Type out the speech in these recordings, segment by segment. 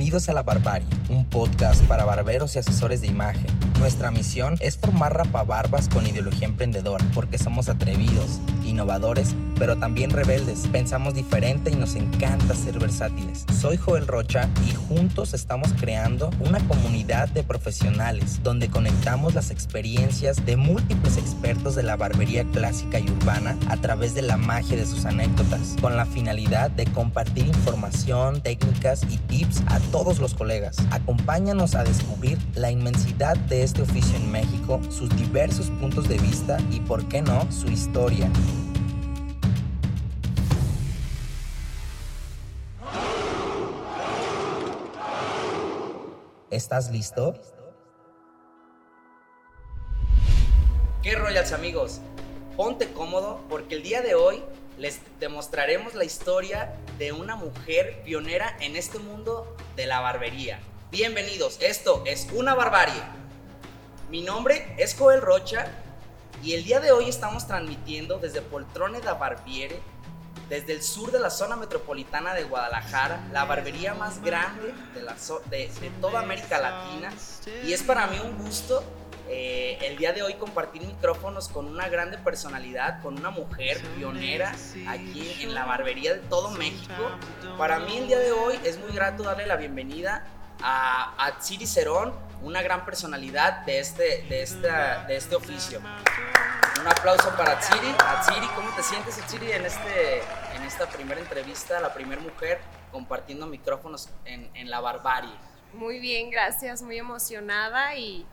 Bienvenidos a La Barbarie, un podcast para barberos y asesores de imagen. Nuestra misión es formar rapabarbas con ideología emprendedora, porque somos atrevidos, innovadores, pero también rebeldes. Pensamos diferente y nos encanta ser versátiles. Soy Joel Rocha y juntos estamos creando una comunidad de profesionales donde conectamos las experiencias de múltiples expertos de la barbería clásica y urbana a través de la magia de sus anécdotas, con la finalidad de compartir información, técnicas y tips a todos los colegas. Acompáñanos a descubrir la inmensidad de este oficio en México, sus diversos puntos de vista y, por qué no, su historia. ¿Estás listo? ¿Qué Royals amigos? Ponte cómodo porque el día de hoy les demostraremos la historia de una mujer pionera en este mundo de la barbería. Bienvenidos, esto es Una Barbarie. Mi nombre es Joel Rocha y el día de hoy estamos transmitiendo desde Poltrone da Barbiere, desde el sur de la zona metropolitana de Guadalajara, la barbería más grande de, la de, de toda América Latina. Y es para mí un gusto eh, el día de hoy compartir micrófonos con una grande personalidad, con una mujer pionera aquí en la barbería de todo México. Para mí el día de hoy es muy grato darle la bienvenida a, a Tsiri Cerón, una gran personalidad de este, de, esta, de este oficio. Un aplauso para Tsiri. Tsiri, ¿cómo te sientes, Tsiri, en, este, esta primera entrevista, la primera mujer compartiendo micrófonos en, en la barbarie? Muy bien, gracias, muy emocionada y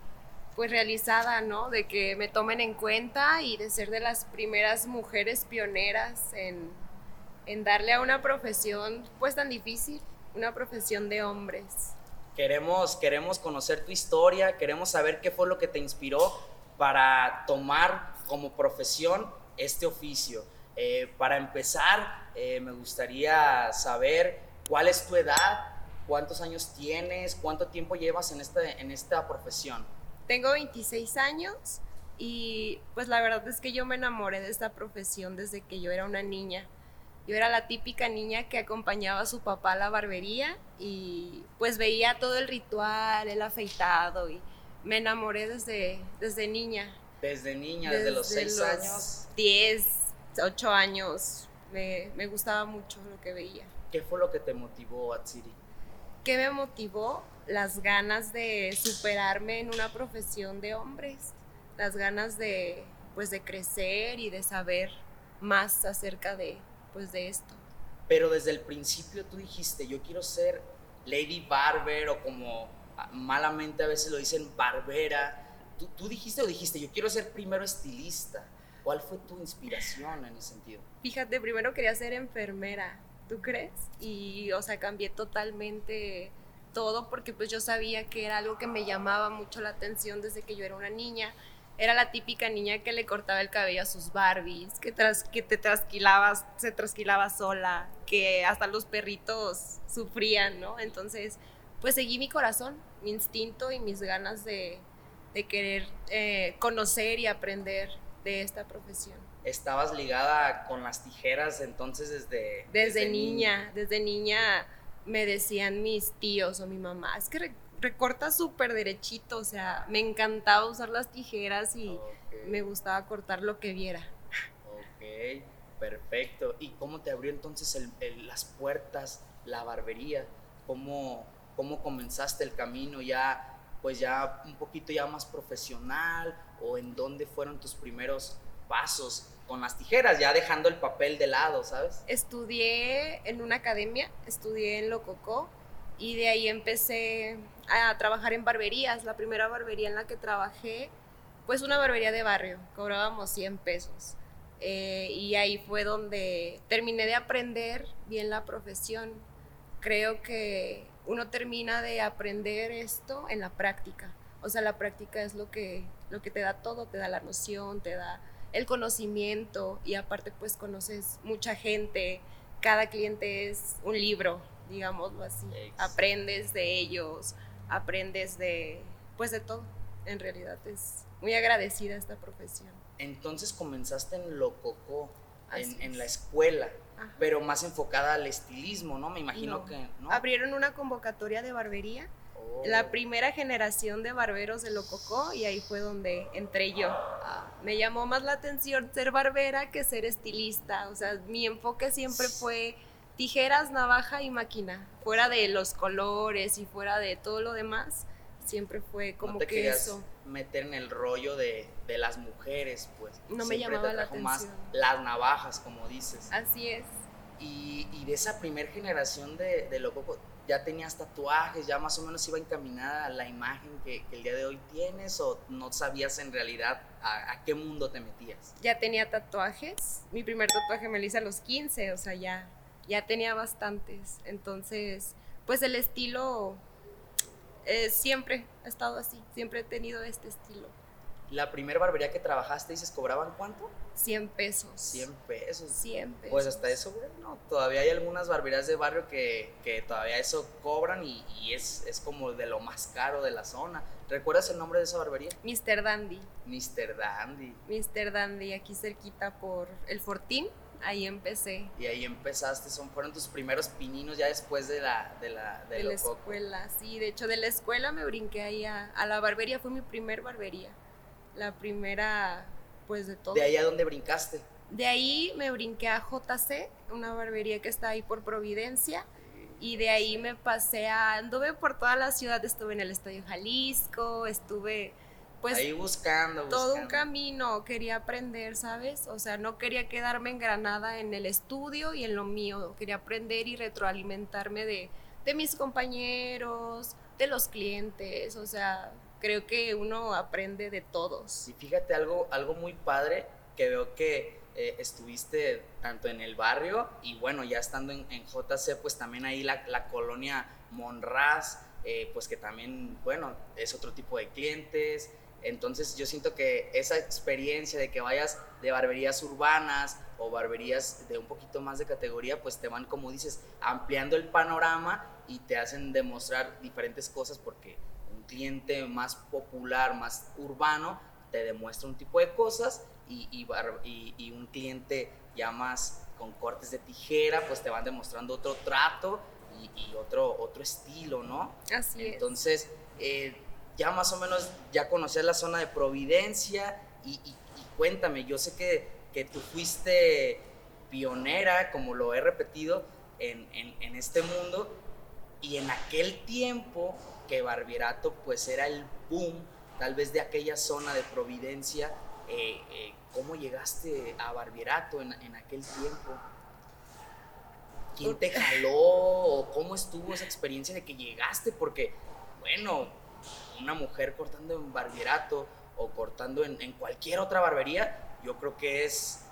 pues realizada, ¿no? De que me tomen en cuenta y de ser de las primeras mujeres pioneras en, en darle a una profesión pues tan difícil, una profesión de hombres. Queremos, queremos conocer tu historia, queremos saber qué fue lo que te inspiró para tomar como profesión este oficio. Eh, para empezar, eh, me gustaría saber cuál es tu edad, cuántos años tienes, cuánto tiempo llevas en, este, en esta profesión. Tengo 26 años y pues la verdad es que yo me enamoré de esta profesión desde que yo era una niña. Yo era la típica niña que acompañaba a su papá a la barbería y pues veía todo el ritual, el afeitado y me enamoré desde, desde niña. Desde niña, desde, los 6 años. 10, 8 años. Me, me, gustaba mucho lo que veía. ¿Qué fue lo que te motivó, Atsiri? ¿Qué me motivó? las ganas de superarme en una profesión de hombres, las ganas de pues de crecer y de saber más acerca de pues de esto. Pero desde el principio tú dijiste, yo quiero ser Lady Barber o como malamente a veces lo dicen barbera. ¿Tú, tú dijiste o dijiste, yo quiero ser primero estilista? ¿Cuál fue tu inspiración en ese sentido? Fíjate, primero quería ser enfermera, ¿tú crees? Y, o sea, cambié totalmente todo porque pues yo sabía que era algo que me llamaba mucho la atención desde que yo era una niña. Era la típica niña que le cortaba el cabello a sus Barbies, que, tras, que te trasquilabas, se trasquilaba sola, que hasta los perritos sufrían, ¿no? Entonces, pues seguí mi corazón, mi instinto y mis ganas de, querer eh, conocer y aprender de esta profesión. ¿Estabas ligada con las tijeras entonces desde... Desde, desde niña, niña, desde niña me decían mis tíos o mi mamá, es que recorta súper derechito, o sea, me encantaba usar las tijeras y me gustaba cortar lo que viera. Ok, perfecto. ¿Y cómo te abrió entonces las puertas, la barbería? ¿Cómo, ¿Cómo comenzaste el camino ya, pues ya un poquito ya más profesional? ¿O en dónde fueron tus primeros pasos con las tijeras, ya dejando el papel de lado, ¿sabes? Estudié en una academia, estudié en Lococó y de ahí empecé a trabajar en barberías. La primera barbería en la que trabajé, pues una barbería de barrio, cobrábamos 100 pesos. Eh, y ahí fue donde terminé de aprender bien la profesión. Creo que uno termina de aprender esto en la práctica. O sea, la práctica es lo que, lo que te da todo, te da la noción, te da el conocimiento y aparte pues conoces mucha gente, cada cliente es un libro, digámoslo así. Aprendes de ellos, aprendes de pues de todo. En realidad es muy agradecida esta profesión. Entonces comenzaste en Lococó. en, la escuela, pero más enfocada al estilismo, ¿no? Me imagino que, ¿no? Abrieron una convocatoria de barbería. La primera generación de barberos de Lococó y ahí fue donde entré yo. Me llamó más la atención ser barbera que ser estilista. O sea, mi enfoque siempre fue tijeras, navaja y máquina. Fuera de los colores y fuera de todo lo demás, siempre fue como no te que eso. meter en el rollo de, las mujeres, pues. No me llamaba la atención. Más las navajas, como dices. Así es. Y, de esa primer generación de, de Loco, ya tenías tatuajes, ya más o menos iba encaminada a la imagen que, el día de hoy tienes o no sabías en realidad a, qué mundo te metías? Ya tenía tatuajes. Mi primer tatuaje me lo hice a los 15, o sea, ya, ya tenía bastantes. Entonces, pues el estilo eh, siempre ha estado así, siempre he tenido este estilo. La primera barbería que trabajaste, dices, ¿cobraban cuánto? 100 pesos. 100 pesos. 100 pesos. Pues hasta eso, bueno, todavía hay algunas barberías de barrio que, que todavía eso cobran y, y, es, es como de lo más caro de la zona. ¿Recuerdas el nombre de esa barbería? Mr. Dandy. Mr. Dandy. Mr. Dandy, aquí cerquita por el Fortín ahí empecé. Y ahí empezaste, son, fueron tus primeros pininos ya después de la, de la, de, la escuela, sí, de hecho de la escuela me brinqué ahí a, la barbería, fue mi primer barbería, la primera, pues de todo. ¿De ahí a dónde brincaste? De ahí me brinqué a JC, una barbería que está ahí por Providencia, y de ahí me pasé a, anduve por toda la ciudad, estuve en el Estadio Jalisco, estuve pues ahí buscando, todo un camino quería aprender, ¿sabes? O sea, no quería quedarme engranada en el estudio y en lo mío, quería aprender y retroalimentarme de, de mis compañeros, de los clientes, o sea, creo que uno aprende de todos. Y fíjate algo, algo muy padre que veo que eh, estuviste tanto en el barrio y bueno, ya estando en, JC, pues también ahí la, la colonia Monraz, eh, pues que también, bueno, es otro tipo de clientes, entonces yo siento que esa experiencia de que vayas de barberías urbanas o barberías de un poquito más de categoría, pues te van, como dices, ampliando el panorama y te hacen demostrar diferentes cosas porque cliente más popular, más urbano, te demuestra un tipo de cosas y, y, un cliente ya más con cortes de tijera, pues te van demostrando otro trato y, otro, otro estilo, ¿no? Así es. Entonces, eh, ya más o menos ya conocías la zona de Providencia y, cuéntame, yo sé que, que, tú fuiste pionera, como lo he repetido, en, en, este mundo y en aquel tiempo que Barbierato pues era el boom tal vez de aquella zona de Providencia, eh, eh, ¿cómo llegaste a Barbierato en, en aquel tiempo? ¿Quién te jaló o cómo estuvo esa experiencia de que llegaste? Porque, bueno, una mujer cortando en barbierato o cortando en, cualquier otra barbería, yo creo que es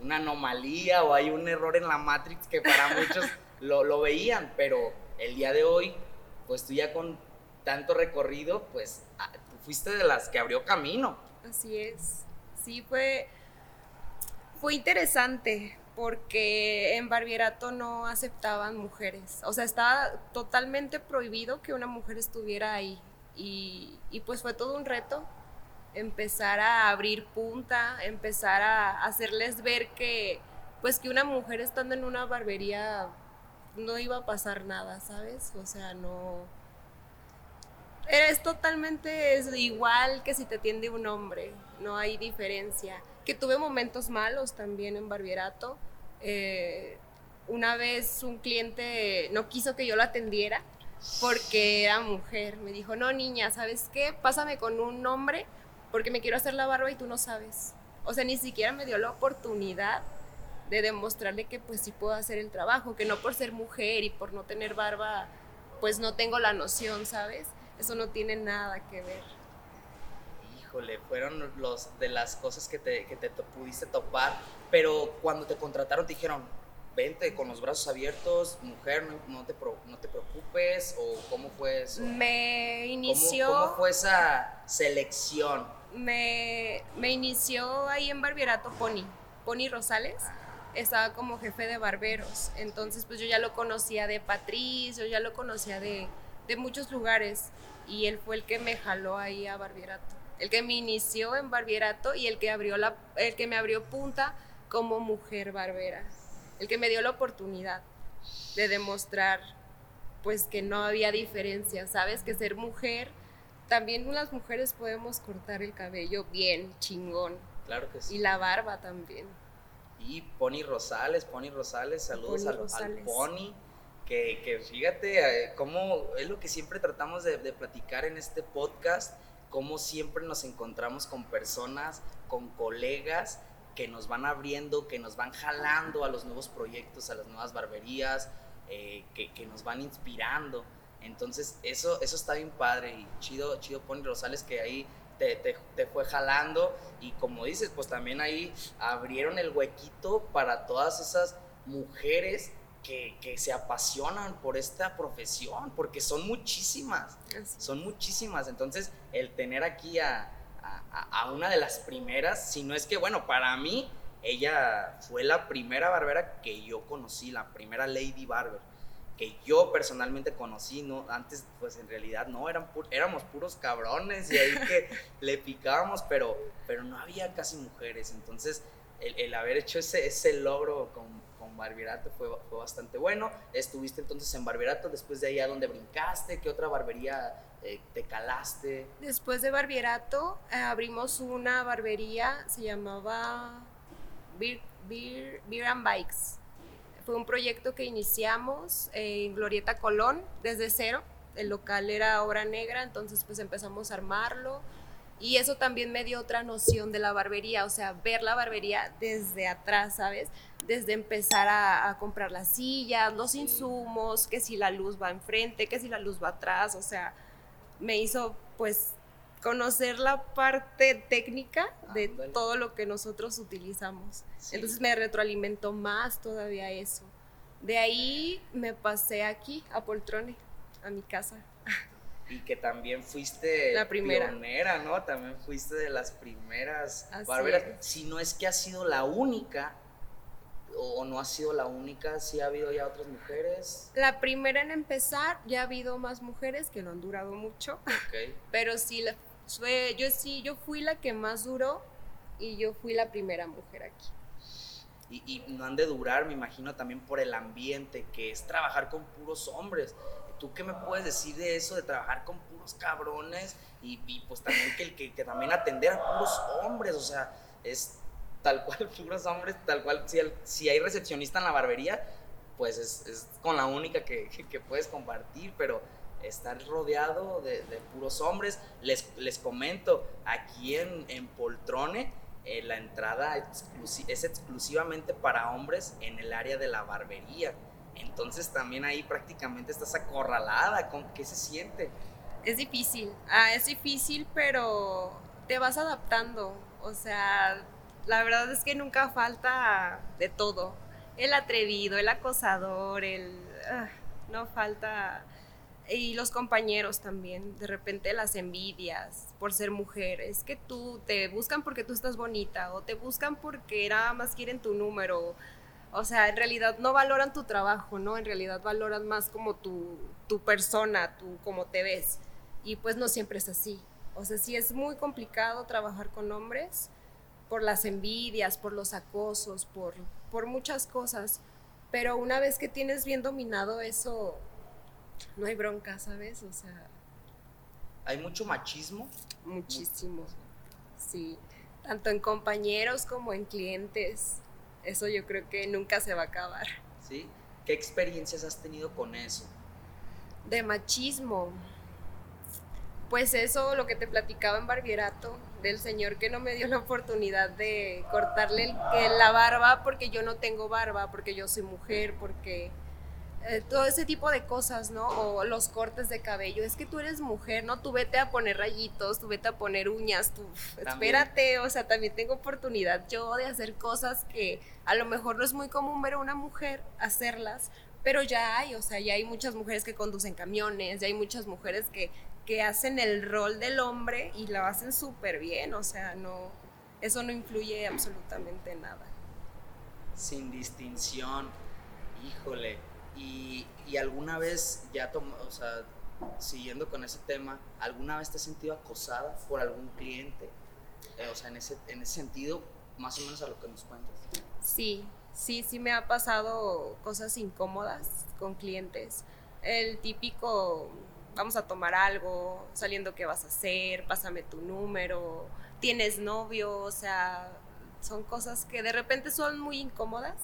una anomalía o hay un error en la Matrix que para muchos lo, veían, pero el día de hoy, pues tú ya con tanto recorrido, pues tú fuiste de las que abrió camino. Así es, sí fue, fue interesante porque en Barbierato no aceptaban mujeres, o sea, estaba totalmente prohibido que una mujer estuviera ahí y, pues fue todo un reto empezar a abrir punta, empezar a hacerles ver que pues que una mujer estando en una barbería no iba a pasar nada, ¿sabes? O sea, no... Es totalmente igual que si te atiende un hombre, no hay diferencia. Que tuve momentos malos también en barbierato. Eh, una vez un cliente no quiso que yo lo atendiera porque era mujer. Me dijo, no, niña, ¿sabes qué? Pásame con un hombre porque me quiero hacer la barba y tú no sabes. O sea, ni siquiera me dio la oportunidad de demostrarle que pues sí puedo hacer el trabajo, que no por ser mujer y por no tener barba, pues no tengo la noción, ¿sabes? Eso no tiene nada que ver. Híjole, fueron los de las cosas que te, que te pudiste topar, pero cuando te contrataron te dijeron, vente con los brazos abiertos, mujer, no, te, no te preocupes, o cómo fue eso? Me inició... ¿Cómo, fue esa selección? Me, me, inició ahí en Barbierato Pony, Pony Rosales, estaba como jefe de barberos, entonces pues yo ya lo conocía de Patriz, yo ya lo conocía de, de muchos lugares, y él fue el que me jaló ahí a Barbierato, el que me inició en Barbierato y el que, abrió la, el que me abrió punta como mujer barbera, el que me dio la oportunidad de demostrar pues que no había diferencia, ¿sabes? Que ser mujer, también las mujeres podemos cortar el cabello bien, chingón. Claro que sí. Y la barba también. Y Pony Rosales, Pony Rosales, saludos al, al, Pony. Que, que, fíjate eh, cómo es lo que siempre tratamos de, de platicar en este podcast, cómo siempre nos encontramos con personas, con colegas que nos van abriendo, que nos van jalando a los nuevos proyectos, a las nuevas barberías, eh, que, nos van inspirando. Entonces, eso, eso está bien padre y chido, chido Pony Rosales que ahí te, te, fue jalando y como dices, pues también ahí abrieron el huequito para todas esas mujeres que, que, se apasionan por esta profesión, porque son muchísimas, son muchísimas. Entonces, el tener aquí a, a, una de las primeras, si no es que, bueno, para mí, ella fue la primera barbera que yo conocí, la primera Lady Barber, que yo personalmente conocí, ¿no? Antes, pues en realidad no, eran éramos puros cabrones y ahí que le picábamos, pero, pero no había casi mujeres. Entonces, el, haber hecho ese, ese logro con Barberato fue, fue bastante bueno. Estuviste entonces en Barberato, después de ahí a donde brincaste, ¿qué otra barbería eh, te calaste? Después de Barbierato eh, abrimos una barbería, se llamaba Beer, Beer, and Bikes. Fue un proyecto que iniciamos en Glorieta Colón desde cero. El local era obra negra, entonces pues empezamos a armarlo. Y eso también me dio otra noción de la barbería, o sea, ver la barbería desde atrás, ¿sabes? Desde empezar a, a comprar las sillas, los insumos, que si la luz va enfrente, que si la luz va atrás, o sea, me hizo pues conocer la parte técnica de todo lo que nosotros utilizamos. Entonces me retroalimentó más todavía eso. De ahí me pasé aquí a Poltrone, a mi casa. Y que también fuiste la primera. pionera, ¿no? También fuiste de las primeras barberas. Si no es que ha sido la única o no ha sido la única, sí ha habido ya otras mujeres. La primera en empezar, ya ha habido más mujeres que no han durado mucho. Pero sí, fue, yo sí, yo fui la que más duró y yo fui la primera mujer aquí. Y, y, no han de durar, me imagino, también por el ambiente, que es trabajar con puros hombres. ¿Tú qué me puedes decir de eso, de trabajar con puros cabrones? Y, pues también que, también atender a puros hombres, o sea, es tal cual puros hombres, tal cual, si, si hay recepcionista en la barbería, pues es, con la única que, puedes compartir, pero estar rodeado de, puros hombres, les, les comento, aquí en, en Poltrone, eh, la entrada es exclusivamente para hombres en el área de la barbería. Entonces también ahí prácticamente estás acorralada. ¿Con qué se siente? Es difícil, ah, es difícil, pero te vas adaptando. O sea, la verdad es que nunca falta de todo. El atrevido, el acosador, el... Ah, no falta... Y los compañeros también, de repente las envidias por ser mujer. Es que tú te buscan porque tú estás bonita o te buscan porque nada más quieren tu número. O sea, en realidad no valoran tu trabajo, ¿no? En realidad valoran más como tu, tu persona, tú cómo te ves. Y pues no siempre es así. O sea, sí es muy complicado trabajar con hombres por las envidias, por los acosos, por, por muchas cosas. Pero una vez que tienes bien dominado eso, no hay bronca, ¿sabes? O sea... ¿Hay mucho machismo? Muchísimo, sí. Tanto en compañeros como en clientes. Eso yo creo que nunca se va a acabar. ¿Sí? ¿Qué experiencias has tenido con eso? De machismo. Pues eso, lo que te platicaba en Barbierato, del señor que no me dio la oportunidad de cortarle la barba porque yo no tengo barba, porque yo soy mujer, porque eh, todo ese tipo de cosas, ¿no? O los cortes de cabello. Es que tú eres mujer, ¿no? Tú vete a poner rayitos, tú vete a poner uñas, tú espérate, o sea, también tengo oportunidad yo de hacer cosas que a lo mejor no es muy común ver a una mujer hacerlas, pero ya hay, o sea, ya hay muchas mujeres que conducen camiones, ya hay muchas mujeres que que hacen el rol del hombre y lo hacen súper bien, o sea, no, eso no influye absolutamente nada. Sin distinción, híjole, y, alguna vez ya tomó, o sea, siguiendo con ese tema, ¿alguna vez te has sentido acosada por algún cliente? Eh, o sea, en ese, en ese sentido, más o menos a lo que nos cuentas. Sí, sí, sí me ha pasado cosas incómodas con clientes. El típico, vamos a tomar algo, saliendo qué vas a hacer, pásame tu número, tienes novio, o sea, son cosas que de repente son muy incómodas,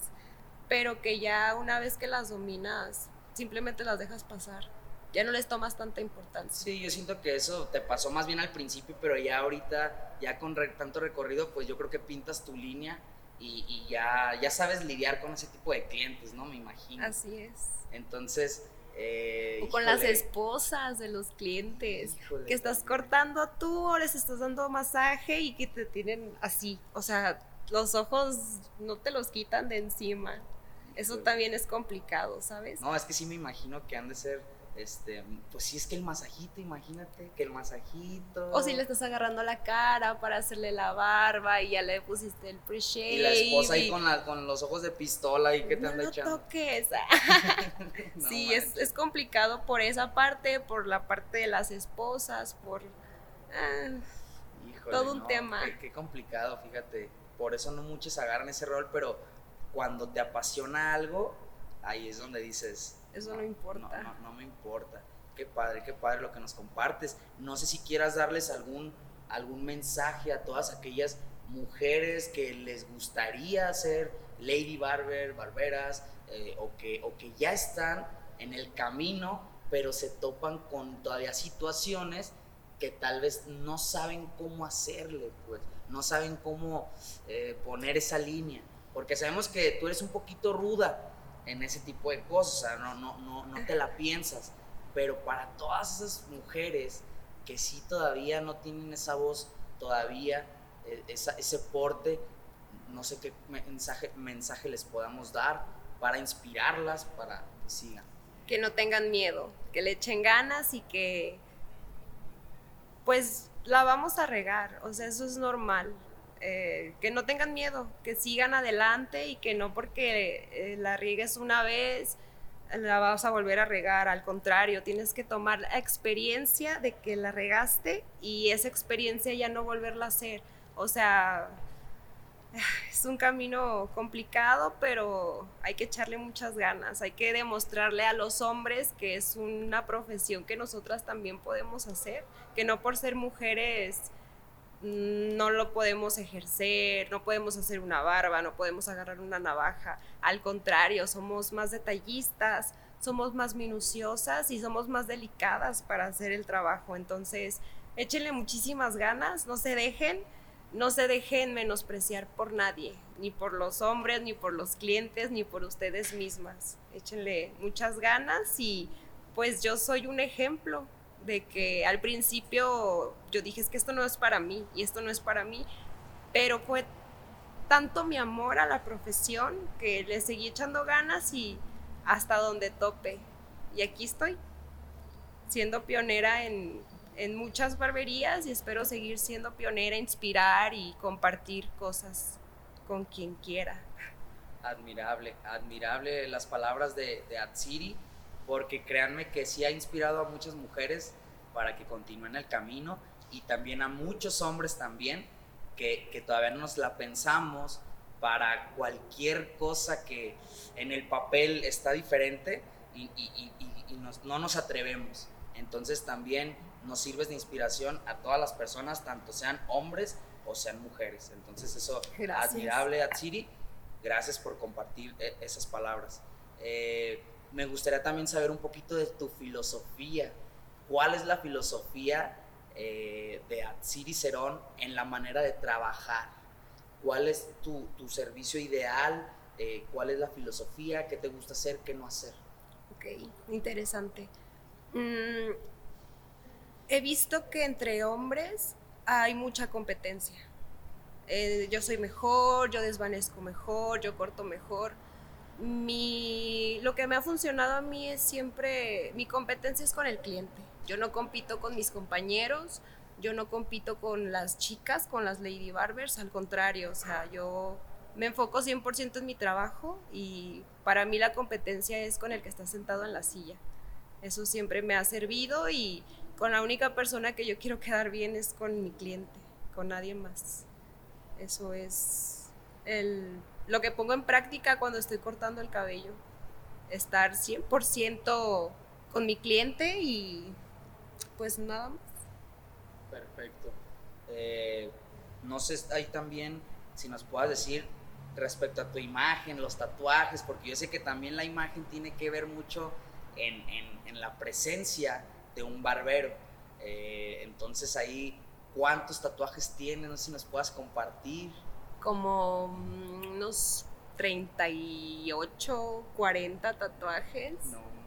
pero que ya una vez que las dominas, simplemente las dejas pasar. Ya no les tomas tanta importancia. Sí, yo siento que eso te pasó más bien al principio, pero ya ahorita, ya con tanto recorrido, pues yo creo que pintas tu línea y, ya, ya sabes lidiar con ese tipo de clientes, ¿no? Me imagino. Así es. Entonces, eh, o con las esposas de los clientes, que estás cortando tú o les estás dando masaje y que te tienen así, o sea, los ojos no te los quitan de encima. Eso también es complicado, ¿sabes? No, es que sí me imagino que han de ser este, pues si es que el masajito, imagínate, que el masajito. O si le estás agarrando la cara para hacerle la barba y ya le pusiste el pre-shave. Y la esposa ahí con, con los ojos de pistola y que te anda echando. toques. sí, es, es, complicado por esa parte, por la parte de las esposas, por. Ah, todo un tema. Qué, qué complicado, fíjate. Por eso no muchos agarran ese rol, pero cuando te apasiona algo, ahí es donde dices, eso no, importa. No, no, me importa. Qué padre, qué padre lo que nos compartes. No sé si quieras darles algún, algún mensaje a todas aquellas mujeres que les gustaría ser lady barber, barberas, eh, o, que, o que ya están en el camino, pero se topan con todavía situaciones que tal vez no saben cómo hacerle, pues, no saben cómo eh, poner esa línea, porque sabemos que tú eres un poquito ruda, en ese tipo de cosas, o sea, no, no, no, no te la piensas. Pero para todas esas mujeres que sí todavía no tienen esa voz, todavía eh, ese porte, no sé qué mensaje, mensaje les podamos dar para inspirarlas, para que sigan. Que no tengan miedo, que le echen ganas y que pues la vamos a regar, o sea, eso es normal. Eh, que no tengan miedo, que sigan adelante y que no porque eh, la riegues una vez la vas a volver a regar, al contrario, tienes que tomar la experiencia de que la regaste y esa experiencia ya no volverla a hacer. O sea, es un camino complicado, pero hay que echarle muchas ganas, hay que demostrarle a los hombres que es una profesión que nosotras también podemos hacer, que no por ser mujeres no lo podemos ejercer, no podemos hacer una barba, no podemos agarrar una navaja. Al contrario, somos más detallistas, somos más minuciosas y somos más delicadas para hacer el trabajo. Entonces, échenle muchísimas ganas, no se dejen, no se dejen menospreciar por nadie, ni por los hombres, ni por los clientes, ni por ustedes mismas. Échenle muchas ganas y pues yo soy un ejemplo de que al principio yo dije es que esto no es para mí y esto no es para mí, pero fue tanto mi amor a la profesión que le seguí echando ganas y hasta donde tope. Y aquí estoy, siendo pionera en, en muchas barberías y espero seguir siendo pionera, inspirar y compartir cosas con quien quiera. Admirable, admirable las palabras de, de Atsiri porque créanme que sí ha inspirado a muchas mujeres para que continúen el camino y también a muchos hombres también que, que todavía no nos la pensamos para cualquier cosa que en el papel está diferente y, y, y, no nos atrevemos. Entonces también nos sirves de inspiración a todas las personas, tanto sean hombres o sean mujeres. Entonces eso, Gracias. admirable, Atsiri. Gracias por compartir eh, esas palabras. Eh, me gustaría también saber un poquito de tu filosofía. ¿Cuál es la filosofía eh, de Atsiri Cerón en la manera de trabajar? ¿Cuál es tu, servicio ideal? Eh, ¿Cuál es la filosofía? ¿Qué te gusta hacer? ¿Qué no hacer? Ok, interesante. Mm, he visto que entre hombres hay mucha competencia. Eh, yo soy mejor, yo desvanezco mejor, yo corto mejor mi, lo que me ha funcionado a mí es siempre, mi competencia es con el cliente. Yo no compito con mis compañeros, yo no compito con las chicas, con las lady barbers, al contrario, o sea, yo me enfoco 100% en mi trabajo y para mí la competencia es con el que está sentado en la silla. Eso siempre me ha servido y con la única persona que yo quiero quedar bien es con mi cliente, con nadie más. Eso es el lo que pongo en práctica cuando estoy cortando el cabello. Estar 100% con mi cliente y pues nada más. Perfecto. Eh, no sé, ahí también, si nos puedas decir respecto a tu imagen, los tatuajes, porque yo sé que también la imagen tiene que ver mucho en, la presencia de un barbero. Eh, entonces ahí, ¿cuántos tatuajes tienes? No sé si nos puedas compartir. Como mm, unos 38, 40 tatuajes.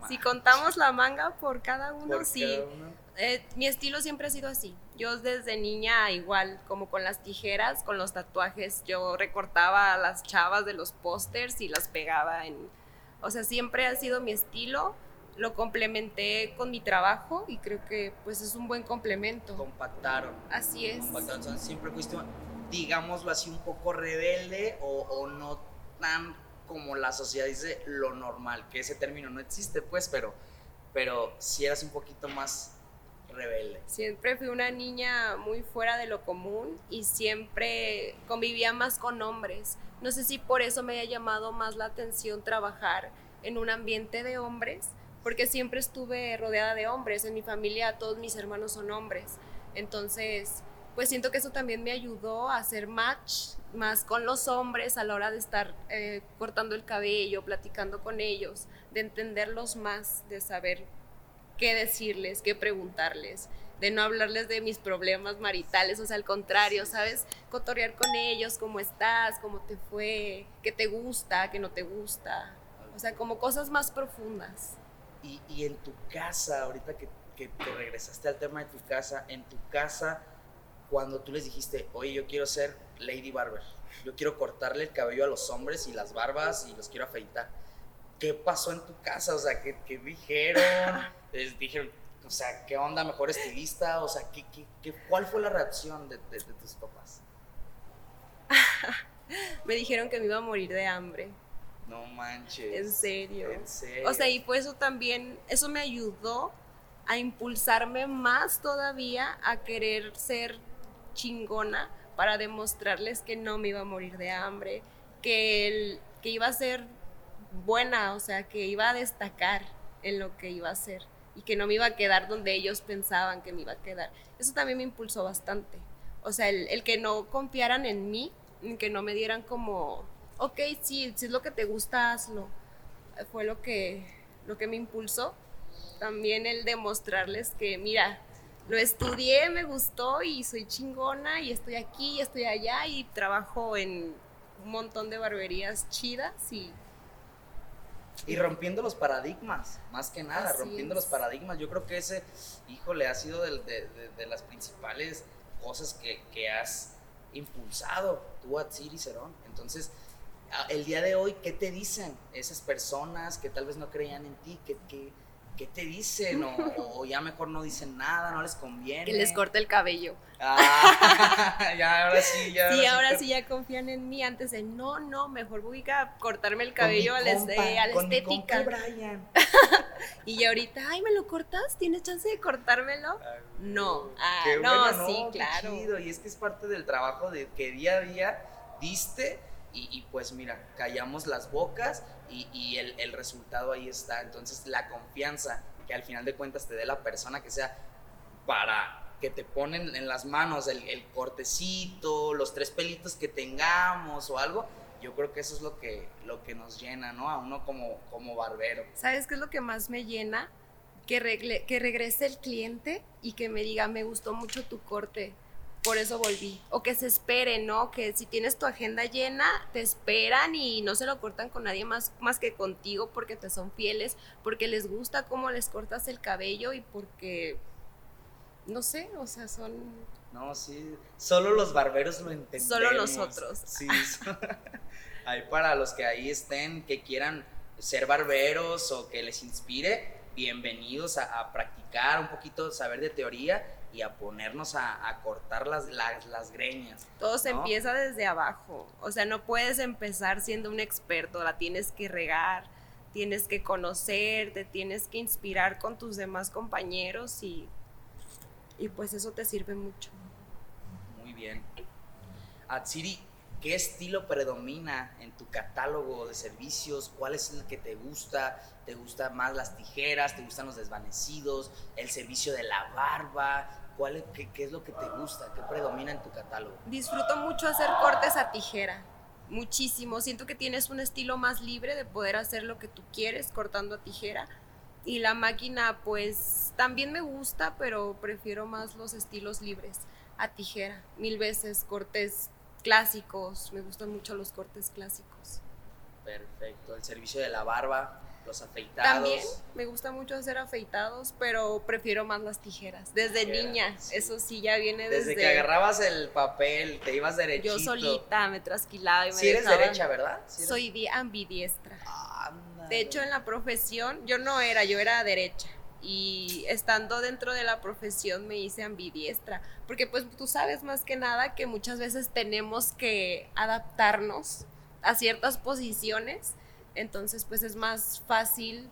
si contamos la manga por cada uno, sí. Eh, mi estilo siempre ha sido así. Yo desde niña igual, como con las tijeras, con los tatuajes, yo recortaba a las chavas de los pósters y las pegaba en... O sea, siempre ha sido mi estilo. Lo complementé con mi trabajo y creo que pues es un buen complemento. Compactaron. Así es. Compactaron. siempre fuiste, digámoslo así, un poco rebelde o, o no tan como la sociedad dice lo normal, que ese término no existe pues, pero, pero si eras un poquito más rebelde. Siempre fui una niña muy fuera de lo común y siempre convivía más con hombres. No sé si por eso me haya llamado más la atención trabajar en un ambiente de hombres, porque siempre estuve rodeada de hombres. En mi familia todos mis hermanos son hombres. Entonces, pues siento que eso también me ayudó a hacer match más con los hombres a la hora de estar eh, cortando el cabello, platicando con ellos, de entenderlos más, de saber qué decirles, qué preguntarles, de no hablarles de mis problemas maritales, o sea, al contrario, ¿sabes? Cotorrear con ellos, cómo estás, cómo te fue, qué te gusta, qué no te gusta, o sea, como cosas más profundas. Y, y en tu casa, ahorita que, que te regresaste al tema de tu casa, en tu casa, cuando tú les dijiste, oye, yo quiero ser Lady Barber, yo quiero cortarle el cabello a los hombres y las barbas y los quiero afeitar. ¿Qué pasó en tu casa? O sea, ¿qué, qué dijeron? les dije, o sea, ¿qué onda? ¿Mejor estilista? O sea, ¿qué, qué, cuál fue la reacción de, tus papás? me dijeron que me iba a morir de hambre. No manches. En serio. En serio. O sea, y pues eso también, eso me ayudó a impulsarme más todavía a querer ser chingona para demostrarles que no me iba a morir de hambre, que, el, que iba a ser buena, o sea, que iba a destacar en lo que iba a hacer y que no me iba a quedar donde ellos pensaban que me iba a quedar. Eso también me impulsó bastante. O sea, el, que no confiaran en mí, que no me dieran como, ok, sí, si es lo que te gusta, hazlo. Fue lo que, lo que me impulsó. También el demostrarles que, mira, lo estudié, me gustó y soy chingona y estoy aquí y estoy allá y trabajo en un montón de barberías chidas y y rompiendo los paradigmas, más que nada, rompiendo los paradigmas. Yo creo que ese, híjole, ha sido de, las principales cosas que, has impulsado tú a Siri Cerón. Entonces, el día de hoy, ¿qué te dicen esas personas que tal vez no creían en ti? ¿Qué, qué, qué te dicen? O, ya mejor no dicen nada, no les conviene. Que les corte el cabello. Ah, ya, ahora sí, ya. Sí, ahora sí, ya confían en mí. Antes de, no, no, mejor voy a cortarme el cabello a, la, estética. y ya ahorita, ay, ¿me lo cortas? ¿Tienes chance de cortármelo? no. Ah, no, sí, claro. Y es que es parte del trabajo de que día a día diste y, pues mira, callamos las bocas y, el, resultado ahí está. Entonces la confianza que al final de cuentas te dé la persona que sea para que te ponen en las manos el, cortecito, los tres pelitos que tengamos o algo, yo creo que eso es lo que, lo que nos llena, ¿no? A uno como, como barbero. ¿Sabes qué es lo que más me llena? Que, que regrese el cliente y que me diga, me gustó mucho tu corte por eso volví. O que se espere, ¿no? Que si tienes tu agenda llena, te esperan y no se lo cortan con nadie más, más que contigo porque te son fieles, porque les gusta cómo les cortas el cabello y porque, no sé, o sea, son... No, sí, solo los barberos lo entendemos. Solo nosotros. Sí, hay para los que ahí estén, que quieran ser barberos o que les inspire, bienvenidos a, a practicar un poquito, saber de teoría y a ponernos a, cortar las, las, greñas. Todo se empieza desde abajo. O sea, no puedes empezar siendo un experto, la tienes que regar, tienes que conocer, te tienes que inspirar con tus demás compañeros y, y pues eso te sirve mucho. Muy bien. Atsiri, ¿qué estilo predomina en tu catálogo de servicios? ¿Cuál es el que te gusta? ¿Te gustan más las tijeras? ¿Te gustan los desvanecidos? ¿El servicio de la barba? ¿Cuál es, qué, qué es lo que te gusta? ¿Qué predomina en tu catálogo? Disfruto mucho hacer cortes a tijera. Muchísimo. Siento que tienes un estilo más libre de poder hacer lo que tú quieres cortando a tijera. Y la máquina, pues también me gusta, pero prefiero más los estilos libres a tijera. Mil veces cortes clásicos. Me gustan mucho los cortes clásicos. Perfecto. El servicio de la barba, los afeitados. También me gusta mucho hacer afeitados, pero prefiero más las tijeras. Desde niña, sí. eso sí ya viene desde, Desde que agarrabas el papel, te ibas derechito. yo solita me trasquilaba y me Si eres dejaban- derecha, ¿verdad? Sí eres- Soy di- ambidiestra. Ándale. De hecho, en la profesión yo no era, yo era derecha. Y estando dentro de la profesión me hice ambidiestra. Porque pues tú sabes más que nada que muchas veces tenemos que adaptarnos a ciertas posiciones. Entonces pues es más fácil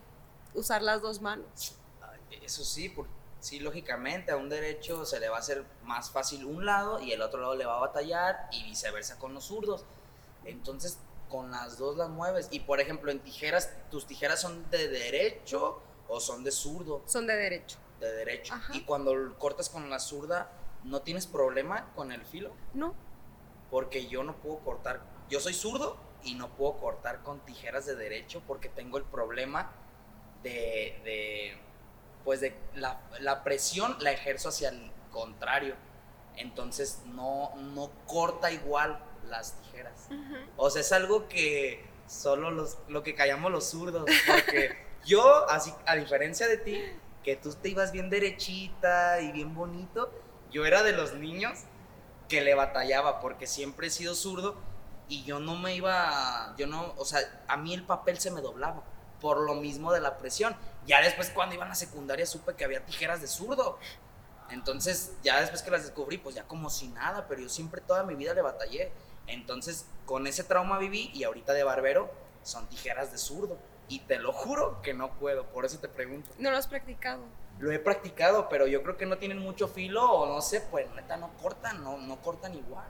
usar las dos manos. Ay, Eso sí, sí, lógicamente a un derecho se le va a hacer más fácil un lado y el otro lado le va a batallar y viceversa con los zurdos. Entonces, con las dos las mueves. Y por ejemplo, en tijeras, ¿tus tijeras son de derecho o son de zurdo? Son de derecho. De derecho. Ajá. Y cuando cortas con la zurda, ¿no tienes problema con el filo? No, Porque yo no puedo cortar, yo soy zurdo y no puedo cortar con tijeras de derecho porque tengo el problema de, de pues de la, la presión la ejerzo hacia el contrario. Entonces no, no corta igual las tijeras. O sea, es algo que solo los, lo que callamos los zurdos. Porque yo, así, a diferencia de ti, que tú te ibas bien derechita y bien bonito, yo era de los niños que le batallaba porque siempre he sido zurdo y yo no me iba, yo no, o sea, a mí el papel se me doblaba por lo mismo de la presión. Ya después cuando iba a la secundaria supe que había tijeras de zurdo. Entonces, ya después que las descubrí, pues ya como si nada, pero yo siempre toda mi vida le batallé. Entonces, con ese trauma viví y ahorita de barbero son tijeras de zurdo. Y te lo juro que no puedo, por eso te pregunto. no lo has practicado. Lo he practicado, pero yo creo que no tienen mucho filo o no sé, pues neta no cortan, no, no cortan igual.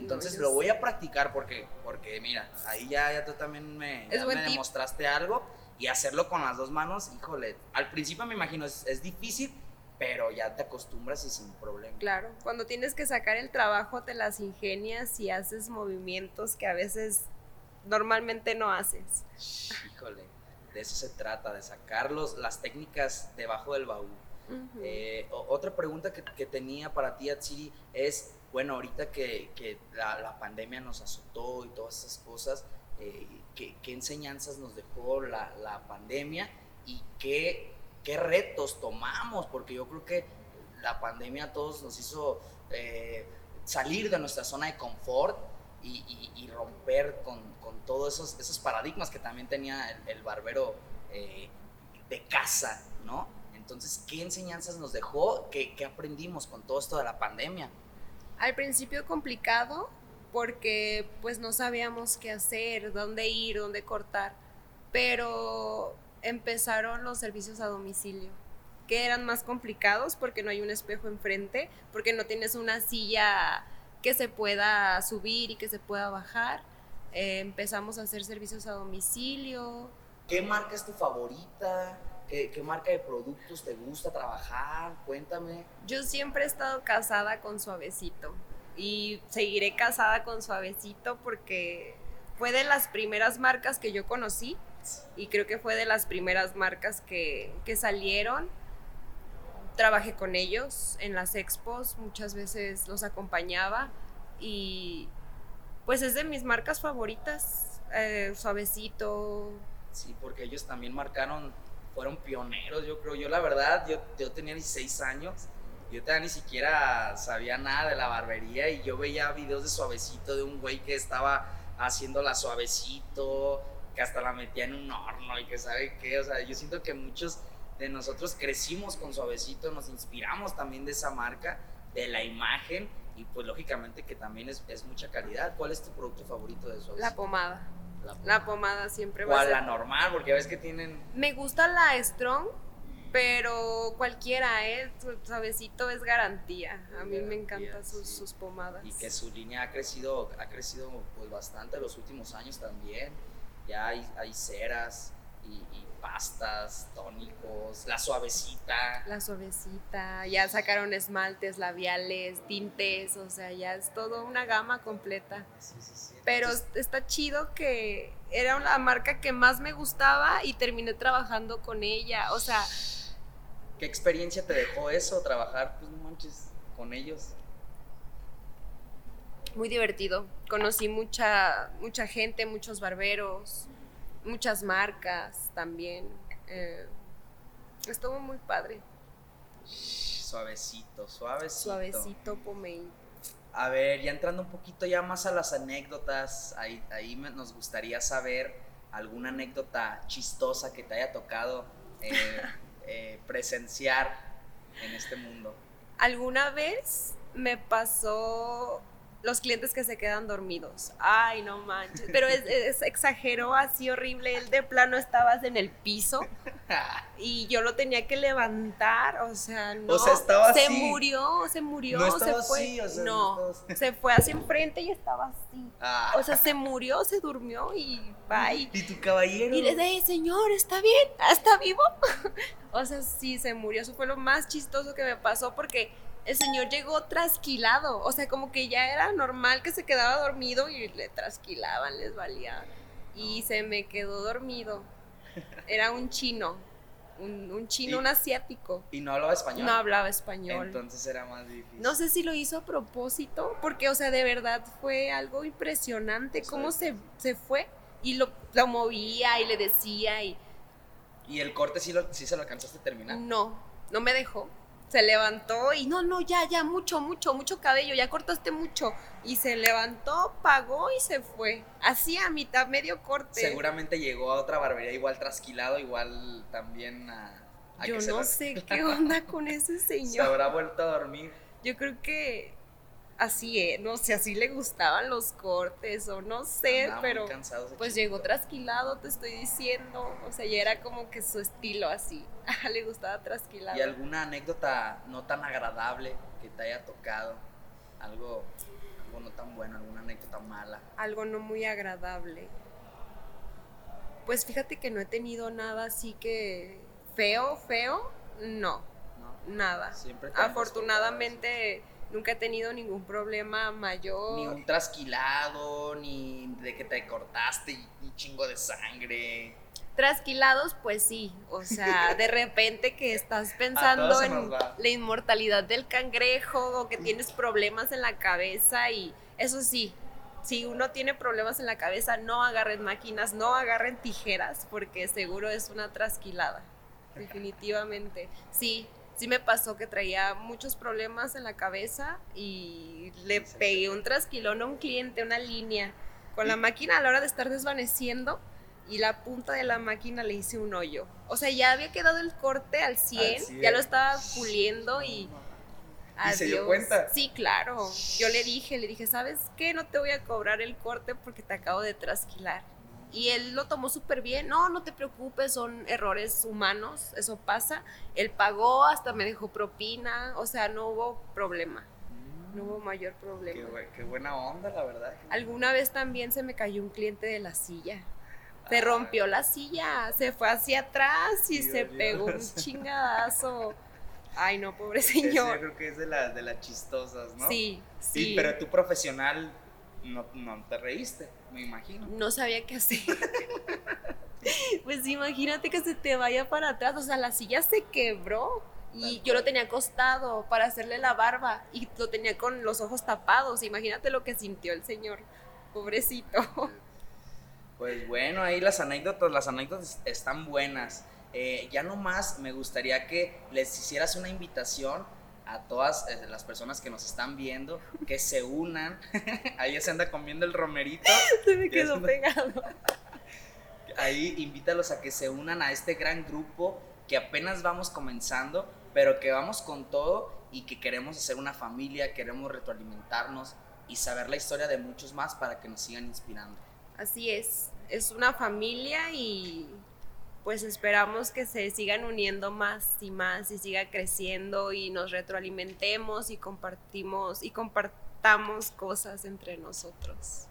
Entonces lo voy a practicar porque, porque mira, ahí ya, ya tú también me, ya me demostraste algo y hacerlo con las dos manos, híjole, al principio me imagino es, es difícil, pero ya te acostumbras y sin problema. Claro, cuando tienes que sacar el trabajo te las ingenias y haces movimientos que a veces normalmente no haces. Híjole, de eso se trata, de sacarlos, las técnicas debajo del baúl. Ujú. Eh, o- otra pregunta que, que tenía para ti, Atsiri, es, bueno, ahorita que, que la, la pandemia nos azotó y todas esas cosas, eh, ¿qué, qué enseñanzas nos dejó la, la pandemia y qué, qué retos tomamos? Porque yo creo que la pandemia a todos nos hizo eh, salir de nuestra zona de confort y, y- y romper con, con todos esos, esos paradigmas que también tenía el, el barbero eh, de casa, ¿no? Entonces, ¿qué enseñanzas nos dejó? ¿Qué, qué aprendimos con todo esto de la pandemia? Al principio complicado porque pues no sabíamos qué hacer, dónde ir, dónde cortar, pero empezaron los servicios a domicilio, que eran más complicados porque no hay un espejo enfrente, porque no tienes una silla que se pueda subir y que se pueda bajar. Eh, empezamos a hacer servicios a domicilio, ¿Qué marca es tu favorita? ¿Qué, qué marca de productos te gusta trabajar? Cuéntame. Yo siempre he estado casada con Suavecito y seguiré casada con Suavecito porque fue de las primeras marcas que yo conocí y creo que fue de las primeras marcas que, que salieron. Trabajé con ellos en las expos, muchas veces los acompañaba y pues es de mis marcas favoritas, eh, Suavecito. Sí, porque ellos también marcaron, fueron pioneros, yo creo. Yo la verdad, yo, yo tenía 16 años, yo todavía ni siquiera sabía nada de la barbería y yo veía videos de suavecito de un güey que estaba haciendo la suavecito, que hasta la metía en un horno y que sabe qué. O sea, yo siento que muchos de nosotros crecimos con suavecito, nos inspiramos también de esa marca, de la imagen y pues lógicamente que también es, es mucha calidad. ¿Cuál es tu producto favorito de suavecito? La pomada. La La pomada siempre va a ser La normal, porque ves que tienen... Me gusta la Strong Pero cualquiera, ¿eh? Su es garantía. A mí me encantan sus, sí. sus pomadas. Y que su línea ha crecido, ha crecido pues bastante los últimos años también. Ya hay, hay ceras y, y pastas, tónicos, la suavecita. La suavecita, ya sacaron esmaltes, labiales, tintes, o sea, ya es todo una gama completa. Sí, sí, sí. Pero Entonces, está chido que era la marca que más me gustaba y terminé trabajando con ella. O sea, ¿qué experiencia te dejó eso, trabajar, pues no manches, con ellos? muy divertido. Conocí mucha, mucha gente, muchos barberos, muchas marcas también. Eh, estuvo muy padre. Suavecito, suavecito. Suavecito, pomey. A ver, ya entrando un poquito ya más a las anécdotas, ahí, ahí me- nos gustaría saber alguna anécdota chistosa que te haya tocado eh, eh, presenciar en este mundo. Alguna vez me pasó los clientes que se quedan dormidos. Ay, no manches. Pero es, es- exageró así horrible. Él de plano estabas en el piso y yo lo tenía que levantar. O sea, no. O sea, estaba se así. murió, se murió, No se fue. así, o sea, no, no se fue hacia enfrente y estaba así. Ah, O sea, se murió, se durmió y bye. y tu caballero. Y le dije, señor, ¿está bien? ¿Está vivo? o sea, sí, se murió. Eso fue lo más chistoso que me pasó porque el señor llegó trasquilado. O sea, como que ya era normal que se quedaba dormido y le trasquilaban, les valía. Y se me quedó dormido. Era un chino, un, un chino, Y- un asiático. Y no hablaba español. No hablaba español. Entonces era más difícil. No sé si lo hizo a propósito, porque, o sea, de verdad fue algo impresionante cómo se, se fue y lo, lo movía y le decía y ¿Y el corte sí, lo, sí se lo alcanzaste a terminar? no, no me dejó. Se levantó y no, no, ya, ya, mucho, mucho, mucho cabello, ya cortaste mucho. Y se levantó, pagó y se fue. Así a mitad, medio corte. Seguramente llegó a otra barbería igual trasquilado, igual también a... a Yo que se no lo- sé qué onda con ese Se señor. habrá vuelto a dormir. Yo creo que así, eh, no sé, así le gustaban los cortes o no sé, Andaba pero pues chico. llegó trasquilado, te estoy diciendo. O sea, ya era como que su estilo así. le gustaba trasquilado. ¿Y alguna anécdota no tan agradable que te haya tocado? Algo, algo no tan bueno, alguna anécdota mala. Algo no muy agradable. Pues fíjate que no he tenido nada así que feo, feo, no, ¿no? nada. Siempre Afortunadamente nunca he tenido ningún problema mayor. Ni un trasquilado, ni de que te cortaste y un chingo de sangre. Trasquilados, pues sí. O sea, de repente que estás pensando en la inmortalidad del cangrejo o que tienes problemas en la cabeza y eso sí. Si uno tiene problemas en la cabeza, no agarren máquinas, no agarren tijeras, porque seguro es una trasquilada. Definitivamente. Sí, sí me pasó que traía muchos problemas en la cabeza y le Sí, sí. pegué un trasquilón a un cliente, una línea. Con la máquina a la hora de estar desvaneciendo y la punta de la máquina le hice un hoyo. O sea, ya había quedado el corte al 100, 100. ya lo estaba puliendo y... ¿Y se dio cuenta? Sí, claro. Yo le dije, le dije, ¿sabes qué? No te voy a cobrar el corte porque te acabo de trasquilar. Y él lo tomó súper bien. No, no te preocupes, son errores humanos, eso pasa. Él pagó, hasta me dejó propina, o sea, no hubo problema, no hubo mayor problema. qué buena onda, la verdad. Alguna vez también se me cayó un cliente de la silla. Se Ah. rompió la silla, se fue hacia atrás y Dios, se pegó un chingadazo. Ay, no, pobre Ese señor. yo creo que es de, las de las chistosas, ¿no? Sí, Y- sí. pero tú profesional no, no te reíste, me imagino. no sabía qué hacer. pues imagínate que se te vaya para atrás, o sea, la silla se quebró y yo lo tenía acostado para hacerle la barba y lo tenía con los ojos tapados. Imagínate lo que sintió el señor, pobrecito. Pues bueno, ahí las anécdotas, las anécdotas están buenas. Eh, ya nomás me gustaría que les hicieras una invitación a todas eh, las personas que nos están viendo, que se unan. ahí se anda comiendo el romerito. se me quedó me- pegado. Ahí invítalos a que se unan a este gran grupo que apenas vamos comenzando, pero que vamos con todo y que queremos hacer una familia, queremos retroalimentarnos y saber la historia de muchos más para que nos sigan inspirando. Así es, es una familia y pues esperamos que se sigan uniendo más y más y siga creciendo y nos retroalimentemos y compartimos y compartamos cosas entre nosotros.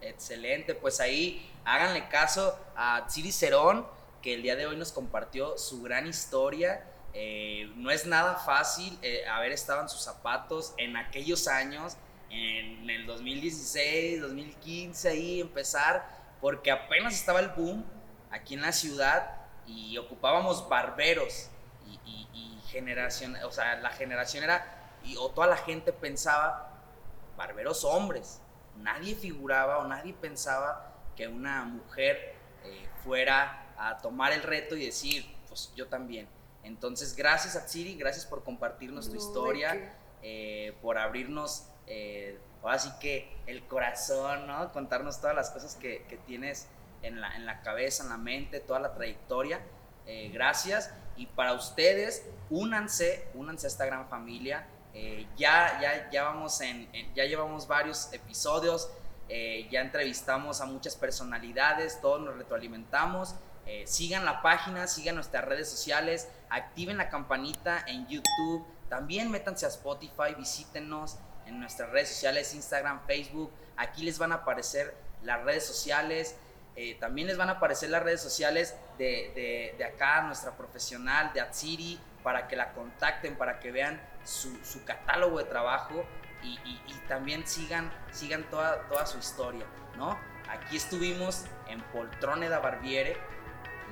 Excelente, pues ahí háganle caso a Tsiri Cerón, que el día de hoy nos compartió su gran historia. Eh, no es nada fácil eh, haber estado en sus zapatos en aquellos años, en el 2016, 2015, ahí empezar, porque apenas estaba el boom aquí en la ciudad y ocupábamos barberos y, generación, o sea, la generación era, y, o toda la gente pensaba, barberos hombres. Nadie figuraba o nadie pensaba que una mujer eh, fuera a tomar el reto y decir, pues yo también. Entonces, gracias a Tsiri, gracias por compartirnos tu historia, eh, por abrirnos, eh, ahora sí que el corazón, ¿no? Contarnos todas las cosas que, que tienes en la, en la cabeza, en la mente, toda la trayectoria. Eh, gracias. Y para ustedes, únanse, únanse a esta gran familia. Eh, ya, ya, ya, vamos en, ya llevamos varios episodios, eh, ya entrevistamos a muchas personalidades, todos nos retroalimentamos. sigan la página, sigan nuestras redes sociales, activen la campanita en YouTube, también métanse a Spotify, visítenos en nuestras redes sociales, Instagram, Facebook. Aquí les van a aparecer las redes sociales. Eh, también les van a aparecer las redes sociales de, de, acá, nuestra profesional, de Atsiri, para que la contacten, para que vean su, su catálogo de trabajo y, y, también sigan, sigan toda, toda su historia, ¿no? Aquí estuvimos en Poltrone da Barbiere,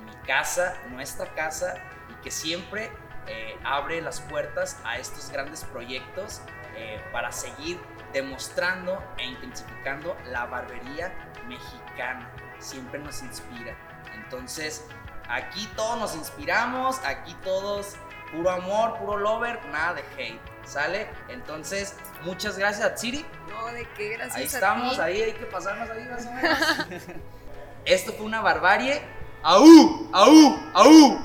mi casa, nuestra casa, y que siempre eh, abre las puertas a estos grandes proyectos eh, para seguir demostrando e intensificando la barbería mexicana siempre nos inspira. Entonces, aquí todos nos inspiramos, aquí todos puro amor, puro lover, nada de hate. ¿Sale? Entonces, muchas gracias a Tsiri. No, de qué gracias. Ahí estamos, ahí hay que pasarnos ahí más o menos. Esto fue una barbarie. ¡Aú! ¡Aú! ¡Aú!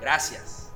Gracias.